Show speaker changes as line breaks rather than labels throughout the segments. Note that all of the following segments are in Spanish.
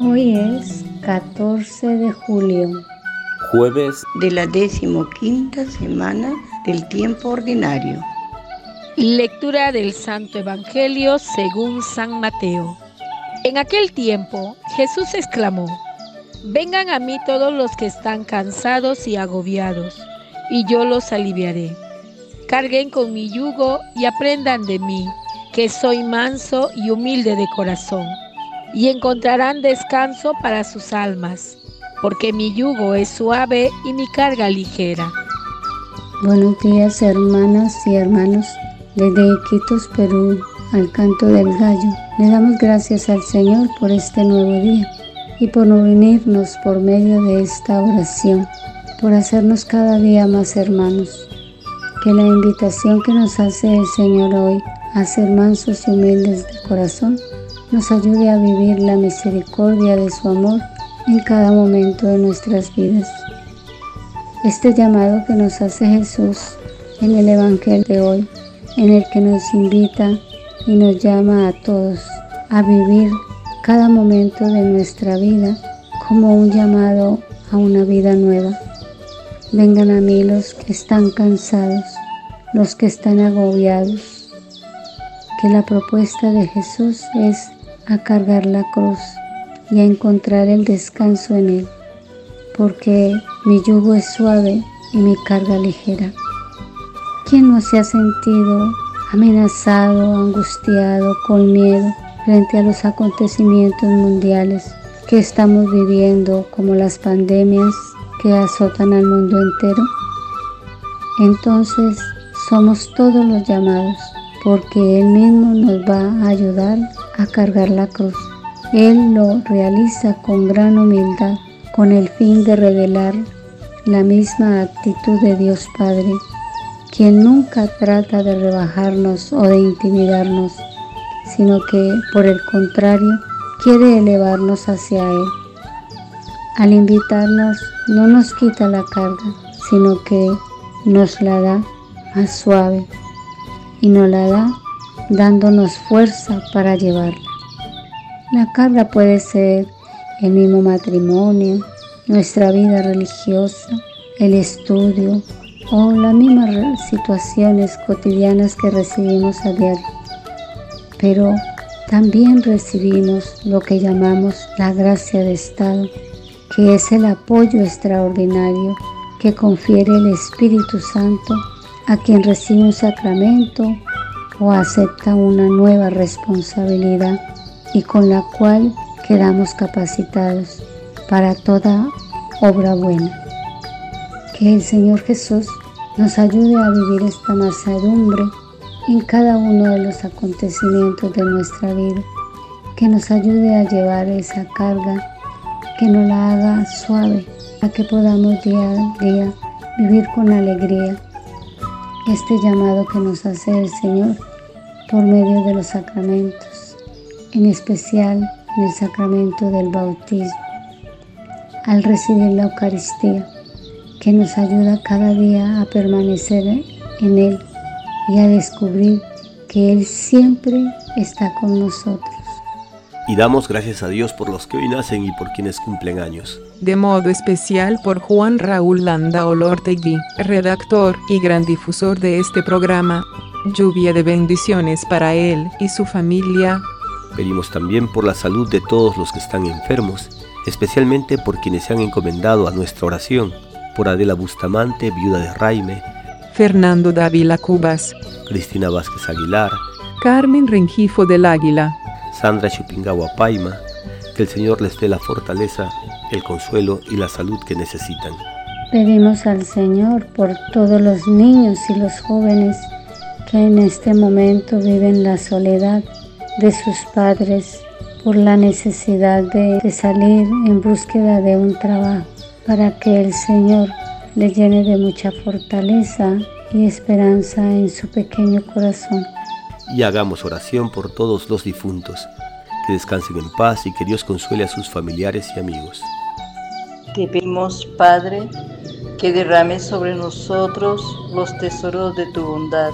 Hoy es 14 de julio.
Jueves
de la decimoquinta semana del tiempo ordinario.
Lectura del Santo Evangelio según San Mateo. En aquel tiempo Jesús exclamó, Vengan a mí todos los que están cansados y agobiados, y yo los aliviaré. Carguen con mi yugo y aprendan de mí, que soy manso y humilde de corazón, y encontrarán descanso para sus almas, porque mi yugo es suave y mi carga ligera.
Buenos días hermanas y hermanos desde Iquitos, Perú al canto del gallo. Le damos gracias al Señor por este nuevo día y por unirnos por medio de esta oración, por hacernos cada día más hermanos. Que la invitación que nos hace el Señor hoy a ser mansos y humildes de corazón nos ayude a vivir la misericordia de su amor en cada momento de nuestras vidas. Este llamado que nos hace Jesús en el Evangelio de hoy, en el que nos invita y nos llama a todos a vivir cada momento de nuestra vida como un llamado a una vida nueva. Vengan a mí los que están cansados, los que están agobiados, que la propuesta de Jesús es a cargar la cruz y a encontrar el descanso en Él, porque mi yugo es suave y mi carga ligera. ¿Quién no se ha sentido amenazado, angustiado, con miedo frente a los acontecimientos mundiales que estamos viviendo, como las pandemias que azotan al mundo entero? Entonces somos todos los llamados, porque Él mismo nos va a ayudar a cargar la cruz. Él lo realiza con gran humildad, con el fin de revelar la misma actitud de Dios Padre quien nunca trata de rebajarnos o de intimidarnos, sino que por el contrario quiere elevarnos hacia Él. Al invitarnos no nos quita la carga, sino que nos la da más suave y nos la da dándonos fuerza para llevarla. La carga puede ser el mismo matrimonio, nuestra vida religiosa, el estudio, o las mismas situaciones cotidianas que recibimos a diario. Pero también recibimos lo que llamamos la gracia de Estado, que es el apoyo extraordinario que confiere el Espíritu Santo a quien recibe un sacramento o acepta una nueva responsabilidad y con la cual quedamos capacitados para toda obra buena. Que el Señor Jesús nos ayude a vivir esta masadumbre en cada uno de los acontecimientos de nuestra vida. Que nos ayude a llevar esa carga, que nos la haga suave, a que podamos día a día vivir con alegría este llamado que nos hace el Señor por medio de los sacramentos, en especial en el sacramento del bautismo, al recibir la Eucaristía que nos ayuda cada día a permanecer en Él y a descubrir que Él siempre está con nosotros.
Y damos gracias a Dios por los que hoy nacen y por quienes cumplen años.
De modo especial por Juan Raúl Landa Olortegui, redactor y gran difusor de este programa. Lluvia de bendiciones para él y su familia.
Pedimos también por la salud de todos los que están enfermos, especialmente por quienes se han encomendado a nuestra oración por Adela Bustamante, viuda de Raime,
Fernando Dávila Cubas,
Cristina Vázquez Aguilar,
Carmen Rengifo del Águila,
Sandra Chupingawa Paima, que el Señor les dé la fortaleza, el consuelo y la salud que necesitan.
Pedimos al Señor por todos los niños y los jóvenes que en este momento viven la soledad de sus padres por la necesidad de, de salir en búsqueda de un trabajo para que el Señor le llene de mucha fortaleza y esperanza en su pequeño corazón.
Y hagamos oración por todos los difuntos, que descansen en paz y que Dios consuele a sus familiares y amigos.
Te pedimos, Padre, que derrames sobre nosotros los tesoros de tu bondad,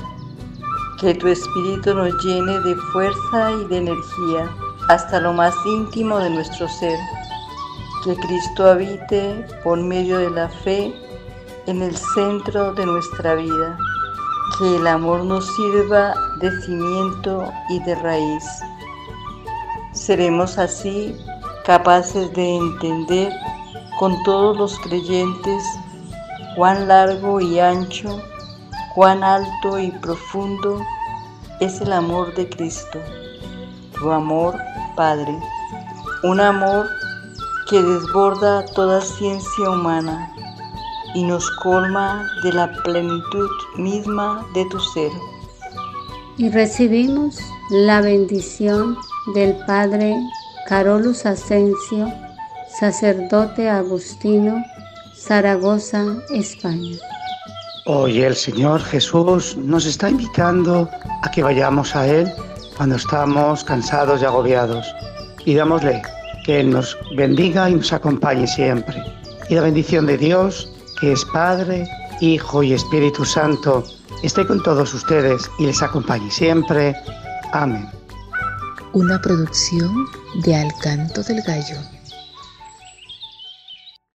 Que tu espíritu nos llene de fuerza y de energía hasta lo más íntimo de nuestro ser. Que Cristo habite por medio de la fe en el centro de nuestra vida. Que el amor nos sirva de cimiento y de raíz. Seremos así capaces de entender con todos los creyentes cuán largo y ancho cuán alto y profundo es el amor de Cristo, tu amor, Padre, un amor que desborda toda ciencia humana y nos colma de la plenitud misma de tu ser.
Y recibimos la bendición del Padre Carolus Asensio, sacerdote agustino, Zaragoza, España.
Hoy el Señor Jesús nos está invitando a que vayamos a Él cuando estamos cansados y agobiados. Pidámosle que Él nos bendiga y nos acompañe siempre. Y la bendición de Dios, que es Padre, Hijo y Espíritu Santo, esté con todos ustedes y les acompañe siempre. Amén.
Una producción de Alcanto del Gallo.